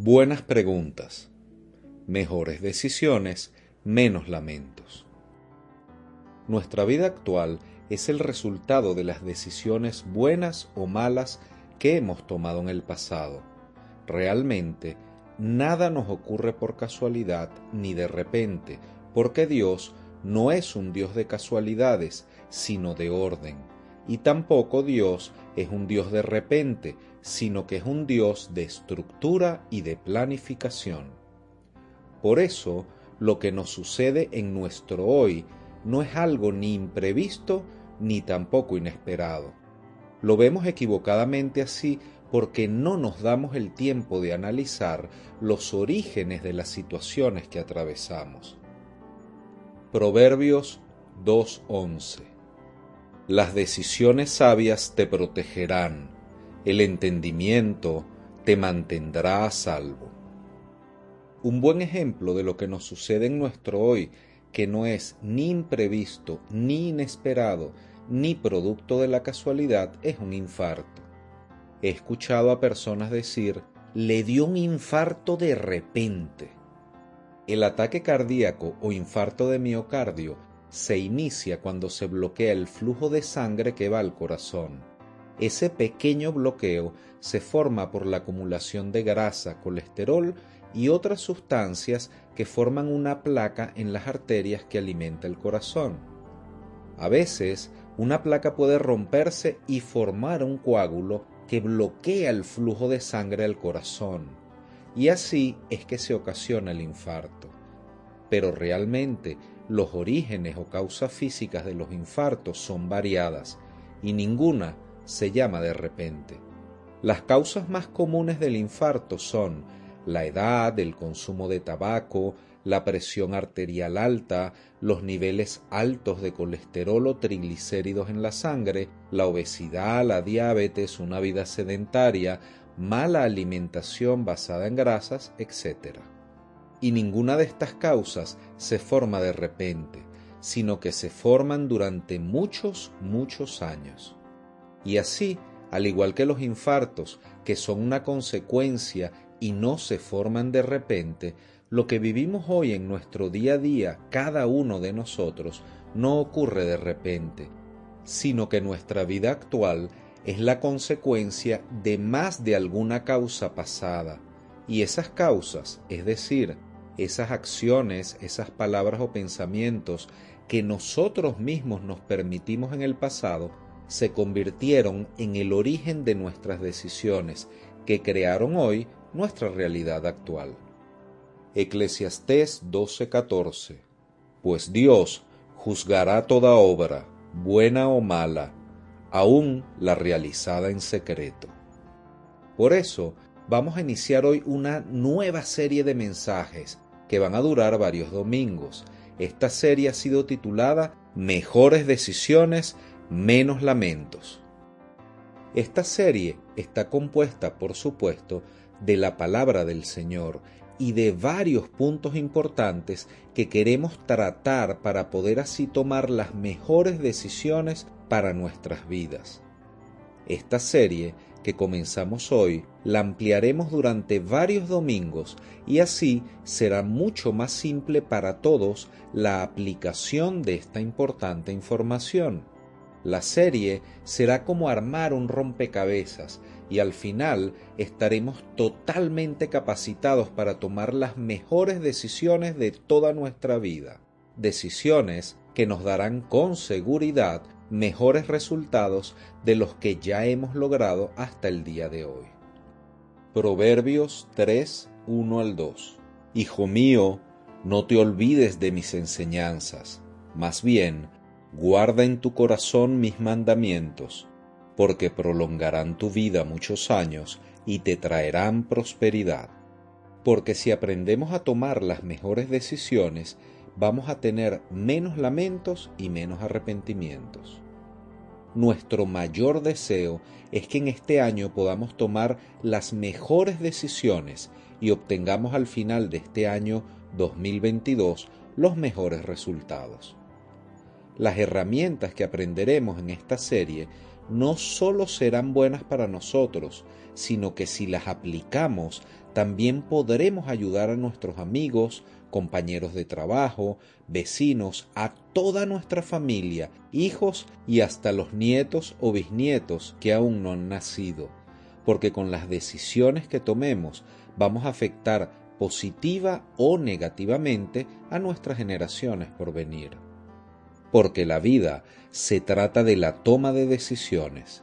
buenas preguntas, mejores decisiones, menos lamentos. Nuestra vida actual es el resultado de las decisiones buenas o malas que hemos tomado en el pasado. Realmente, nada nos ocurre por casualidad ni de repente, porque Dios no es un Dios de casualidades, sino de orden. Y tampoco Dios es un Dios de repente, sino que es un Dios de estructura y de planificación. Por eso, lo que nos sucede en nuestro hoy no es algo ni imprevisto ni tampoco inesperado. Lo vemos equivocadamente así porque no nos damos el tiempo de analizar los orígenes de las situaciones que atravesamos. Proverbios 2.11 Las decisiones sabias te protegerán, el entendimiento te mantendrá a salvo. Un buen ejemplo de lo que nos sucede en nuestro hoy, que no es ni imprevisto, ni inesperado, ni producto de la casualidad, es un infarto. He escuchado a personas decir, le dio un infarto de repente. El ataque cardíaco o infarto de miocardio se inicia cuando se bloquea el flujo de sangre que va al corazón. Ese pequeño bloqueo se forma por la acumulación de grasa, colesterol y otras sustancias que forman una placa en las arterias que alimenta el corazón. A veces, una placa puede romperse y formar un coágulo que bloquea el flujo de sangre al corazón, y así es que se ocasiona el infarto. Pero realmente los orígenes o causas físicas de los infartos son variadas y ninguna se llama de repente. Las causas más comunes del infarto son la edad, el consumo de tabaco, la presión arterial alta, los niveles altos de colesterol o triglicéridos en la sangre, la obesidad, la diabetes, una vida sedentaria, mala alimentación basada en grasas, etc. Y ninguna de estas causas se forma de repente, sino que se forman durante muchos, muchos años. Y así, al igual que los infartos, que son una consecuencia y no se forman de repente, lo que vivimos hoy en nuestro día a día, cada uno de nosotros, no ocurre de repente, sino que nuestra vida actual es la consecuencia de más de alguna causa pasada. Y esas causas, es decir, esas acciones, esas palabras o pensamientos que nosotros mismos nos permitimos en el pasado, se convirtieron en el origen de nuestras decisiones, que crearon hoy nuestra realidad actual. Eclesiastés 12:14 Pues Dios juzgará toda obra, buena o mala, aun la realizada en secreto. Por eso, vamos a iniciar hoy una nueva serie de mensajes que van a durar varios domingos. Esta serie ha sido titulada Mejores decisiones menos lamentos. Esta serie está compuesta, por supuesto, de la palabra del Señor y de varios puntos importantes que queremos tratar para poder así tomar las mejores decisiones para nuestras vidas. Esta serie que comenzamos hoy la ampliaremos durante varios domingos y así será mucho más simple para todos la aplicación de esta importante información. La serie será como armar un rompecabezas y al final estaremos totalmente capacitados para tomar las mejores decisiones de toda nuestra vida. Decisiones que nos darán con seguridad mejores resultados de los que ya hemos logrado hasta el día de hoy. Proverbios 3, 1 al 2. Hijo mío, no te olvides de mis enseñanzas, más bien, guarda en tu corazón mis mandamientos, porque prolongarán tu vida muchos años y te traerán prosperidad. porque si aprendemos a tomar las mejores decisiones, vamos a tener menos lamentos y menos arrepentimientos. Nuestro mayor deseo es que en este año podamos tomar las mejores decisiones y obtengamos al final de este año 2022 los mejores resultados. Las herramientas que aprenderemos en esta serie no solo serán buenas para nosotros, sino que si las aplicamos, también podremos ayudar a nuestros amigos, compañeros de trabajo, vecinos, a toda nuestra familia, hijos y hasta los nietos o bisnietos que aún no han nacido, porque con las decisiones que tomemos vamos a afectar positiva o negativamente a nuestras generaciones por venir. Porque la vida se trata de la toma de decisiones.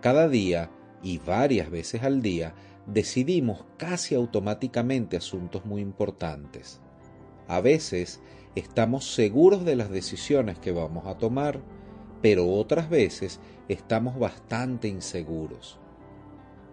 Cada día y varias veces al día decidimos casi automáticamente asuntos muy importantes. A veces estamos seguros de las decisiones que vamos a tomar, pero otras veces estamos bastante inseguros.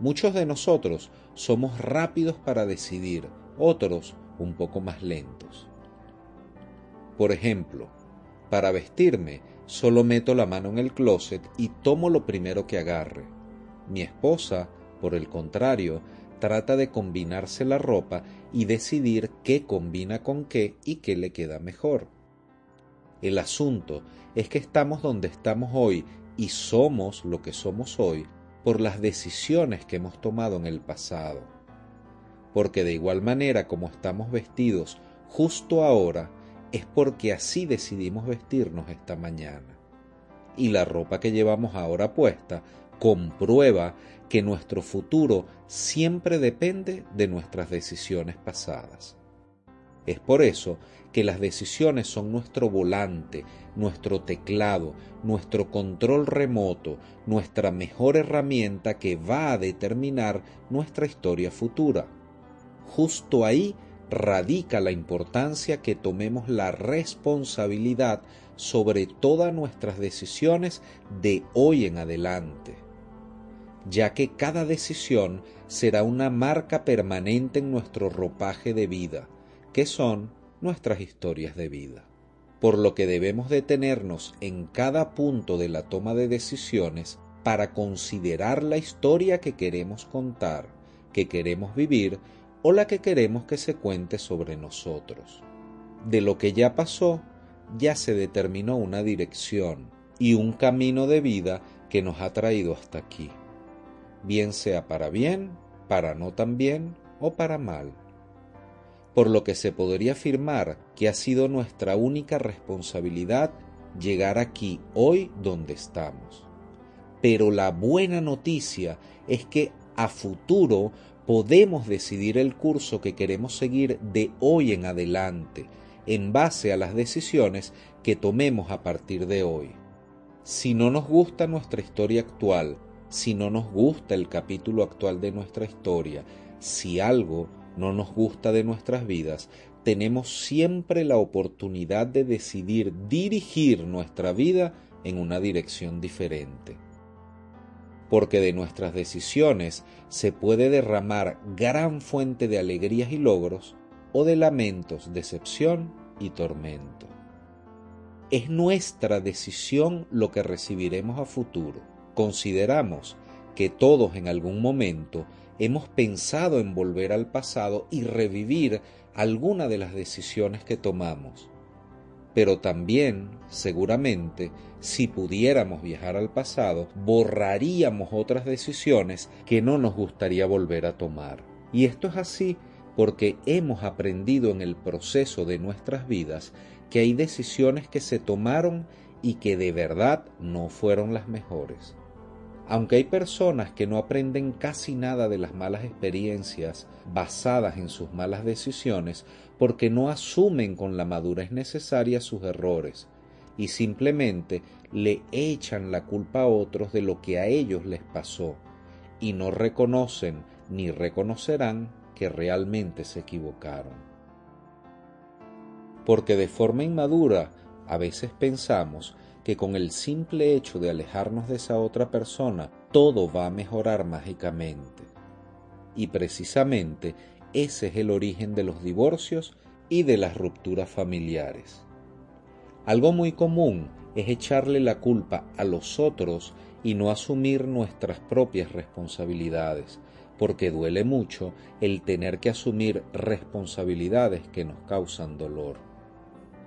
Muchos de nosotros somos rápidos para decidir, otros un poco más lentos. Por ejemplo, para vestirme solo meto la mano en el closet y tomo lo primero que agarre. Mi esposa, por el contrario, trata de combinarse la ropa y decidir qué combina con qué y qué le queda mejor. El asunto es que estamos donde estamos hoy y somos lo que somos hoy por las decisiones que hemos tomado en el pasado. Porque de igual manera como estamos vestidos justo ahora, es porque así decidimos vestirnos esta mañana. Y la ropa que llevamos ahora puesta comprueba que nuestro futuro siempre depende de nuestras decisiones pasadas. Es por eso que las decisiones son nuestro volante, nuestro teclado, nuestro control remoto, nuestra mejor herramienta que va a determinar nuestra historia futura. Justo ahí radica la importancia que tomemos la responsabilidad sobre todas nuestras decisiones de hoy en adelante ya que cada decisión será una marca permanente en nuestro ropaje de vida, que son nuestras historias de vida. Por lo que debemos detenernos en cada punto de la toma de decisiones para considerar la historia que queremos contar, que queremos vivir o la que queremos que se cuente sobre nosotros. De lo que ya pasó, ya se determinó una dirección y un camino de vida que nos ha traído hasta aquí bien sea para bien, para no tan bien o para mal. Por lo que se podría afirmar que ha sido nuestra única responsabilidad llegar aquí hoy donde estamos. Pero la buena noticia es que a futuro podemos decidir el curso que queremos seguir de hoy en adelante, en base a las decisiones que tomemos a partir de hoy. Si no nos gusta nuestra historia actual, si no nos gusta el capítulo actual de nuestra historia, si algo no nos gusta de nuestras vidas, tenemos siempre la oportunidad de decidir dirigir nuestra vida en una dirección diferente. Porque de nuestras decisiones se puede derramar gran fuente de alegrías y logros o de lamentos, decepción y tormento. Es nuestra decisión lo que recibiremos a futuro Consideramos que todos en algún momento hemos pensado en volver al pasado y revivir alguna de las decisiones que tomamos. Pero también, seguramente, si pudiéramos viajar al pasado, borraríamos otras decisiones que no nos gustaría volver a tomar. Y esto es así porque hemos aprendido en el proceso de nuestras vidas que hay decisiones que se tomaron y que de verdad no fueron las mejores. Aunque hay personas que no aprenden casi nada de las malas experiencias basadas en sus malas decisiones porque no asumen con la madurez necesaria sus errores y simplemente le echan la culpa a otros de lo que a ellos les pasó y no reconocen ni reconocerán que realmente se equivocaron. Porque de forma inmadura a veces pensamos que con el simple hecho de alejarnos de esa otra persona, todo va a mejorar mágicamente. Y precisamente ese es el origen de los divorcios y de las rupturas familiares. Algo muy común es echarle la culpa a los otros y no asumir nuestras propias responsabilidades, porque duele mucho el tener que asumir responsabilidades que nos causan dolor.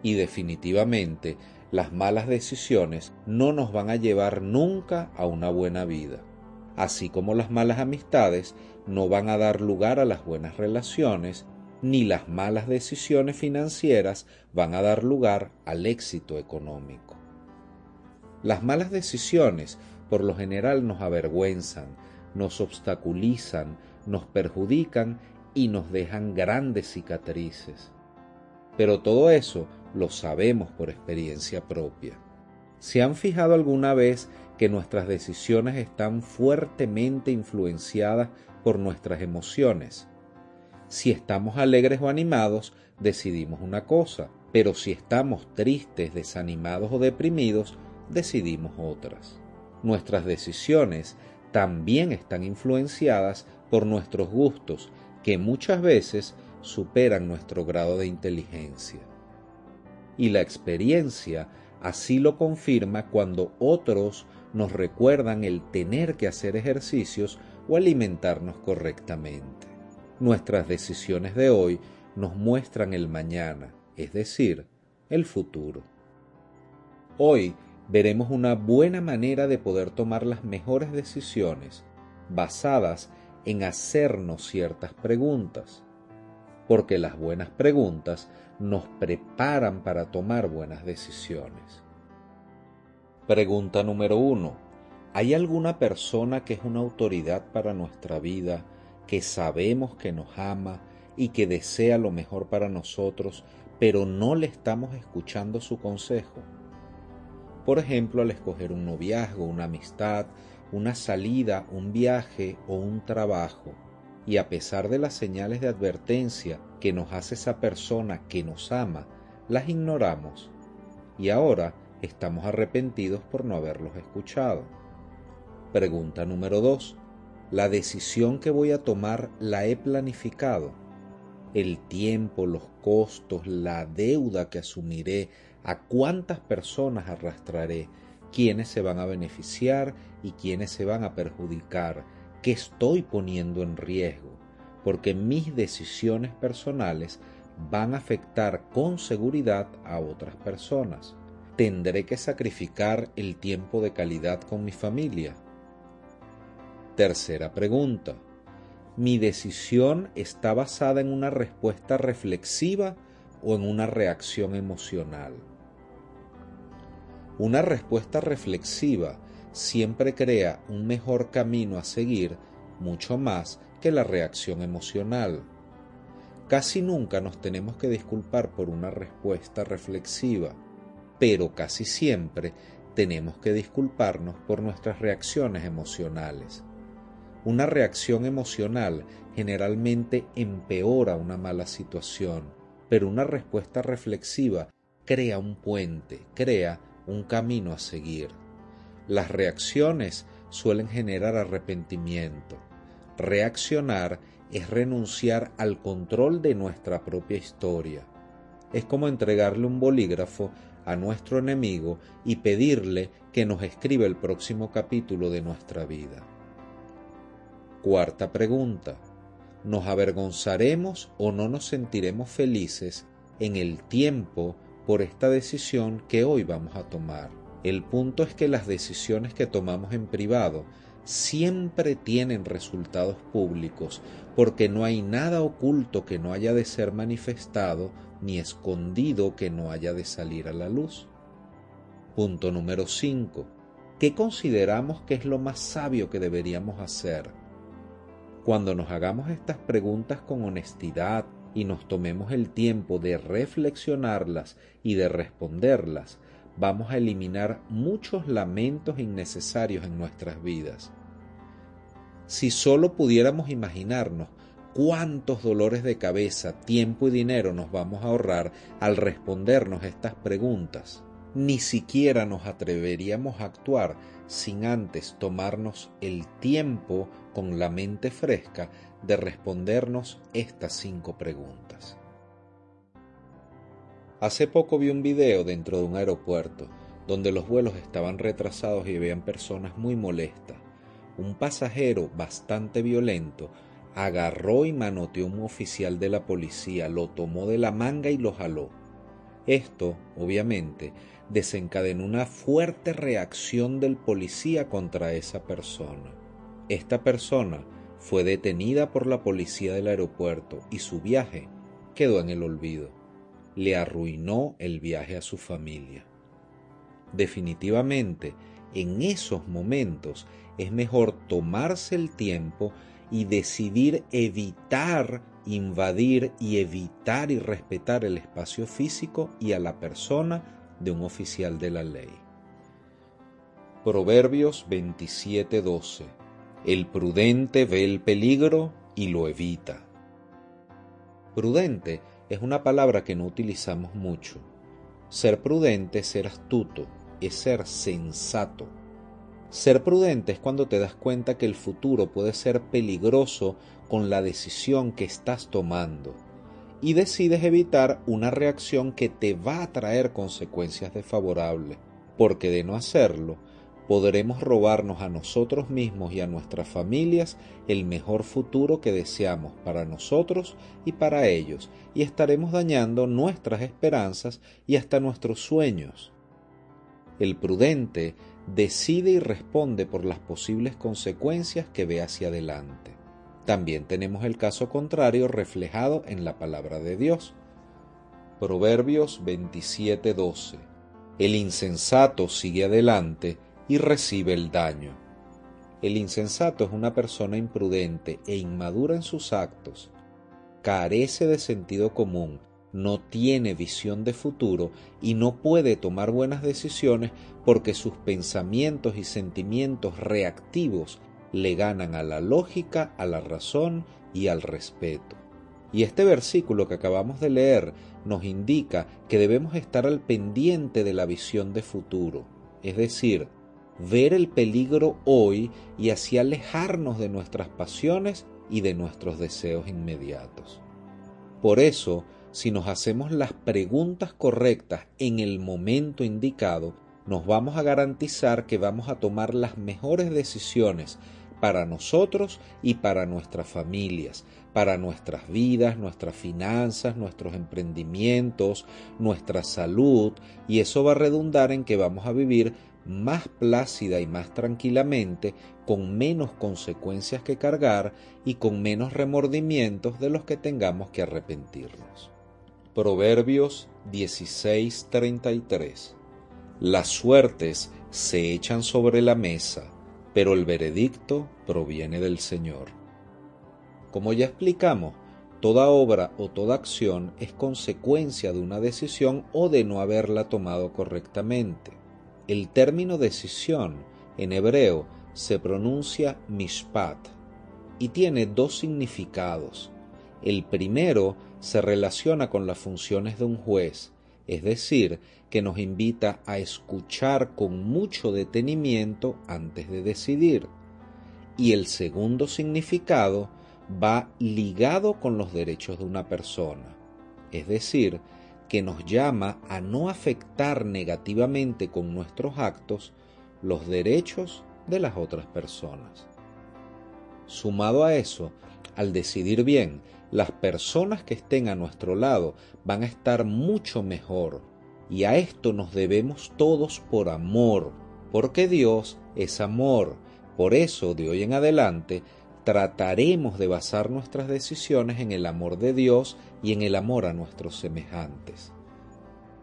Y definitivamente las malas decisiones no nos van a llevar nunca a una buena vida, así como las malas amistades no van a dar lugar a las buenas relaciones, ni las malas decisiones financieras van a dar lugar al éxito económico. Las malas decisiones por lo general nos avergüenzan, nos obstaculizan, nos perjudican y nos dejan grandes cicatrices. Pero todo eso lo sabemos por experiencia propia. ¿Se han fijado alguna vez que nuestras decisiones están fuertemente influenciadas por nuestras emociones? Si estamos alegres o animados, decidimos una cosa, pero si estamos tristes, desanimados o deprimidos, decidimos otras. Nuestras decisiones también están influenciadas por nuestros gustos, que muchas veces superan nuestro grado de inteligencia. Y la experiencia así lo confirma cuando otros nos recuerdan el tener que hacer ejercicios o alimentarnos correctamente. Nuestras decisiones de hoy nos muestran el mañana, es decir, el futuro. Hoy veremos una buena manera de poder tomar las mejores decisiones basadas en hacernos ciertas preguntas, porque las buenas preguntas nos preparan para tomar buenas decisiones. Pregunta número uno. ¿Hay alguna persona que es una autoridad para nuestra vida, que sabemos que nos ama y que desea lo mejor para nosotros, pero no le estamos escuchando su consejo? Por ejemplo, al escoger un noviazgo, una amistad, una salida, un viaje o un trabajo. Y a pesar de las señales de advertencia que nos hace esa persona que nos ama, las ignoramos. Y ahora estamos arrepentidos por no haberlos escuchado. Pregunta número 2. ¿La decisión que voy a tomar la he planificado? El tiempo, los costos, la deuda que asumiré, a cuántas personas arrastraré, quiénes se van a beneficiar y quiénes se van a perjudicar, qué estoy poniendo en riesgo, porque mis decisiones personales van a afectar con seguridad a otras personas. Tendré que sacrificar el tiempo de calidad con mi familia. Tercera pregunta. ¿Mi decisión está basada en una respuesta reflexiva o en una reacción emocional? Una respuesta reflexiva siempre crea un mejor camino a seguir mucho más que la reacción emocional. Casi nunca nos tenemos que disculpar por una respuesta reflexiva, pero casi siempre tenemos que disculparnos por nuestras reacciones emocionales. Una reacción emocional generalmente empeora una mala situación, pero una respuesta reflexiva crea un puente, crea un camino a seguir. Las reacciones suelen generar arrepentimiento. Reaccionar es renunciar al control de nuestra propia historia. Es como entregarle un bolígrafo a nuestro enemigo y pedirle que nos escriba el próximo capítulo de nuestra vida. Cuarta pregunta. ¿Nos avergonzaremos o no nos sentiremos felices en el tiempo por esta decisión que hoy vamos a tomar. El punto es que las decisiones que tomamos en privado siempre tienen resultados públicos porque no hay nada oculto que no haya de ser manifestado ni escondido que no haya de salir a la luz. Punto número 5. ¿Qué consideramos que es lo más sabio que deberíamos hacer? Cuando nos hagamos estas preguntas con honestidad, y nos tomemos el tiempo de reflexionarlas y de responderlas, vamos a eliminar muchos lamentos innecesarios en nuestras vidas. Si solo pudiéramos imaginarnos cuántos dolores de cabeza, tiempo y dinero nos vamos a ahorrar al respondernos estas preguntas, ni siquiera nos atreveríamos a actuar sin antes tomarnos el tiempo con la mente fresca de respondernos estas cinco preguntas. Hace poco vi un video dentro de un aeropuerto donde los vuelos estaban retrasados y habían personas muy molestas. Un pasajero bastante violento agarró y manoteó a un oficial de la policía, lo tomó de la manga y lo jaló. Esto, obviamente, desencadenó una fuerte reacción del policía contra esa persona. Esta persona fue detenida por la policía del aeropuerto y su viaje quedó en el olvido. Le arruinó el viaje a su familia. Definitivamente, en esos momentos es mejor tomarse el tiempo y decidir evitar invadir y evitar y respetar el espacio físico y a la persona de un oficial de la ley. Proverbios 27:12 El prudente ve el peligro y lo evita. Prudente es una palabra que no utilizamos mucho. Ser prudente es ser astuto, es ser sensato. Ser prudente es cuando te das cuenta que el futuro puede ser peligroso con la decisión que estás tomando y decides evitar una reacción que te va a traer consecuencias desfavorables, porque de no hacerlo, podremos robarnos a nosotros mismos y a nuestras familias el mejor futuro que deseamos para nosotros y para ellos, y estaremos dañando nuestras esperanzas y hasta nuestros sueños. El prudente decide y responde por las posibles consecuencias que ve hacia adelante. También tenemos el caso contrario reflejado en la palabra de Dios. Proverbios 27:12. El insensato sigue adelante y recibe el daño. El insensato es una persona imprudente e inmadura en sus actos. Carece de sentido común, no tiene visión de futuro y no puede tomar buenas decisiones porque sus pensamientos y sentimientos reactivos le ganan a la lógica, a la razón y al respeto. Y este versículo que acabamos de leer nos indica que debemos estar al pendiente de la visión de futuro, es decir, ver el peligro hoy y así alejarnos de nuestras pasiones y de nuestros deseos inmediatos. Por eso, si nos hacemos las preguntas correctas en el momento indicado, nos vamos a garantizar que vamos a tomar las mejores decisiones para nosotros y para nuestras familias, para nuestras vidas, nuestras finanzas, nuestros emprendimientos, nuestra salud, y eso va a redundar en que vamos a vivir más plácida y más tranquilamente, con menos consecuencias que cargar y con menos remordimientos de los que tengamos que arrepentirnos. Proverbios 16:33 Las suertes se echan sobre la mesa, pero el veredicto proviene del Señor. Como ya explicamos, toda obra o toda acción es consecuencia de una decisión o de no haberla tomado correctamente. El término decisión en hebreo se pronuncia mishpat y tiene dos significados. El primero se relaciona con las funciones de un juez, es decir, que nos invita a escuchar con mucho detenimiento antes de decidir. Y el segundo significado va ligado con los derechos de una persona, es decir, que nos llama a no afectar negativamente con nuestros actos los derechos de las otras personas. Sumado a eso, al decidir bien, las personas que estén a nuestro lado van a estar mucho mejor. Y a esto nos debemos todos por amor, porque Dios es amor. Por eso, de hoy en adelante, trataremos de basar nuestras decisiones en el amor de Dios y en el amor a nuestros semejantes.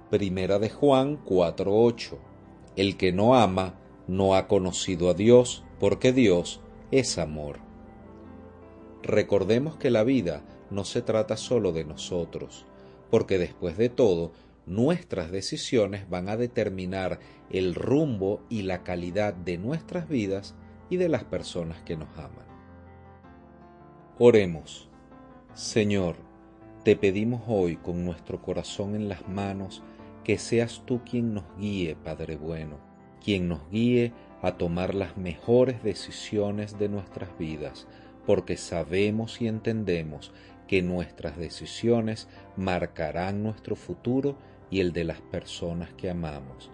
Primera de Juan 4:8 El que no ama no ha conocido a Dios, porque Dios es amor. Recordemos que la vida no se trata solo de nosotros, porque después de todo, nuestras decisiones van a determinar el rumbo y la calidad de nuestras vidas y de las personas que nos aman. Oremos. Señor, te pedimos hoy con nuestro corazón en las manos que seas tú quien nos guíe, Padre bueno, quien nos guíe a tomar las mejores decisiones de nuestras vidas, porque sabemos y entendemos que nuestras decisiones marcarán nuestro futuro y el de las personas que amamos.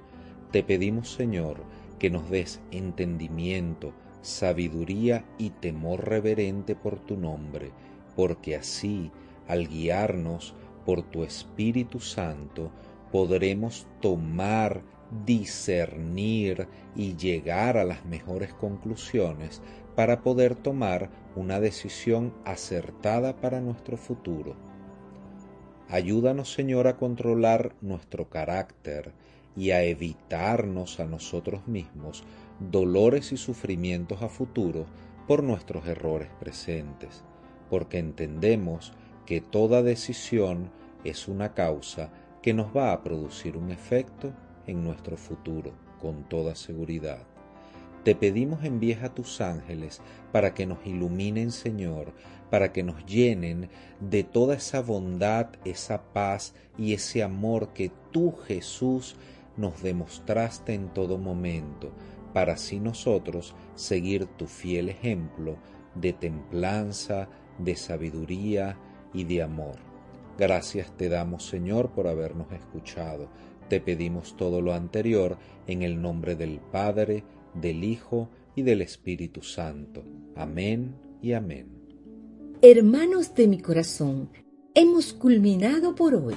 Te pedimos, Señor, que nos des entendimiento, sabiduría y temor reverente por tu nombre, porque así, al guiarnos por tu Espíritu Santo, podremos tomar, discernir y llegar a las mejores conclusiones para poder tomar una decisión acertada para nuestro futuro. Ayúdanos, Señor, a controlar nuestro carácter y a evitarnos a nosotros mismos dolores y sufrimientos a futuro por nuestros errores presentes, porque entendemos que toda decisión es una causa que nos va a producir un efecto en nuestro futuro con toda seguridad. Te pedimos envíes a tus ángeles para que nos iluminen, Señor, para que nos llenen de toda esa bondad, esa paz y ese amor que tú, Jesús, nos demostraste en todo momento, para así nosotros seguir tu fiel ejemplo de templanza, de sabiduría y de amor. Gracias te damos, Señor, por habernos escuchado. Te pedimos todo lo anterior en el nombre del Padre, del Hijo y del Espíritu Santo. Amén y amén. Hermanos de mi corazón, hemos culminado por hoy.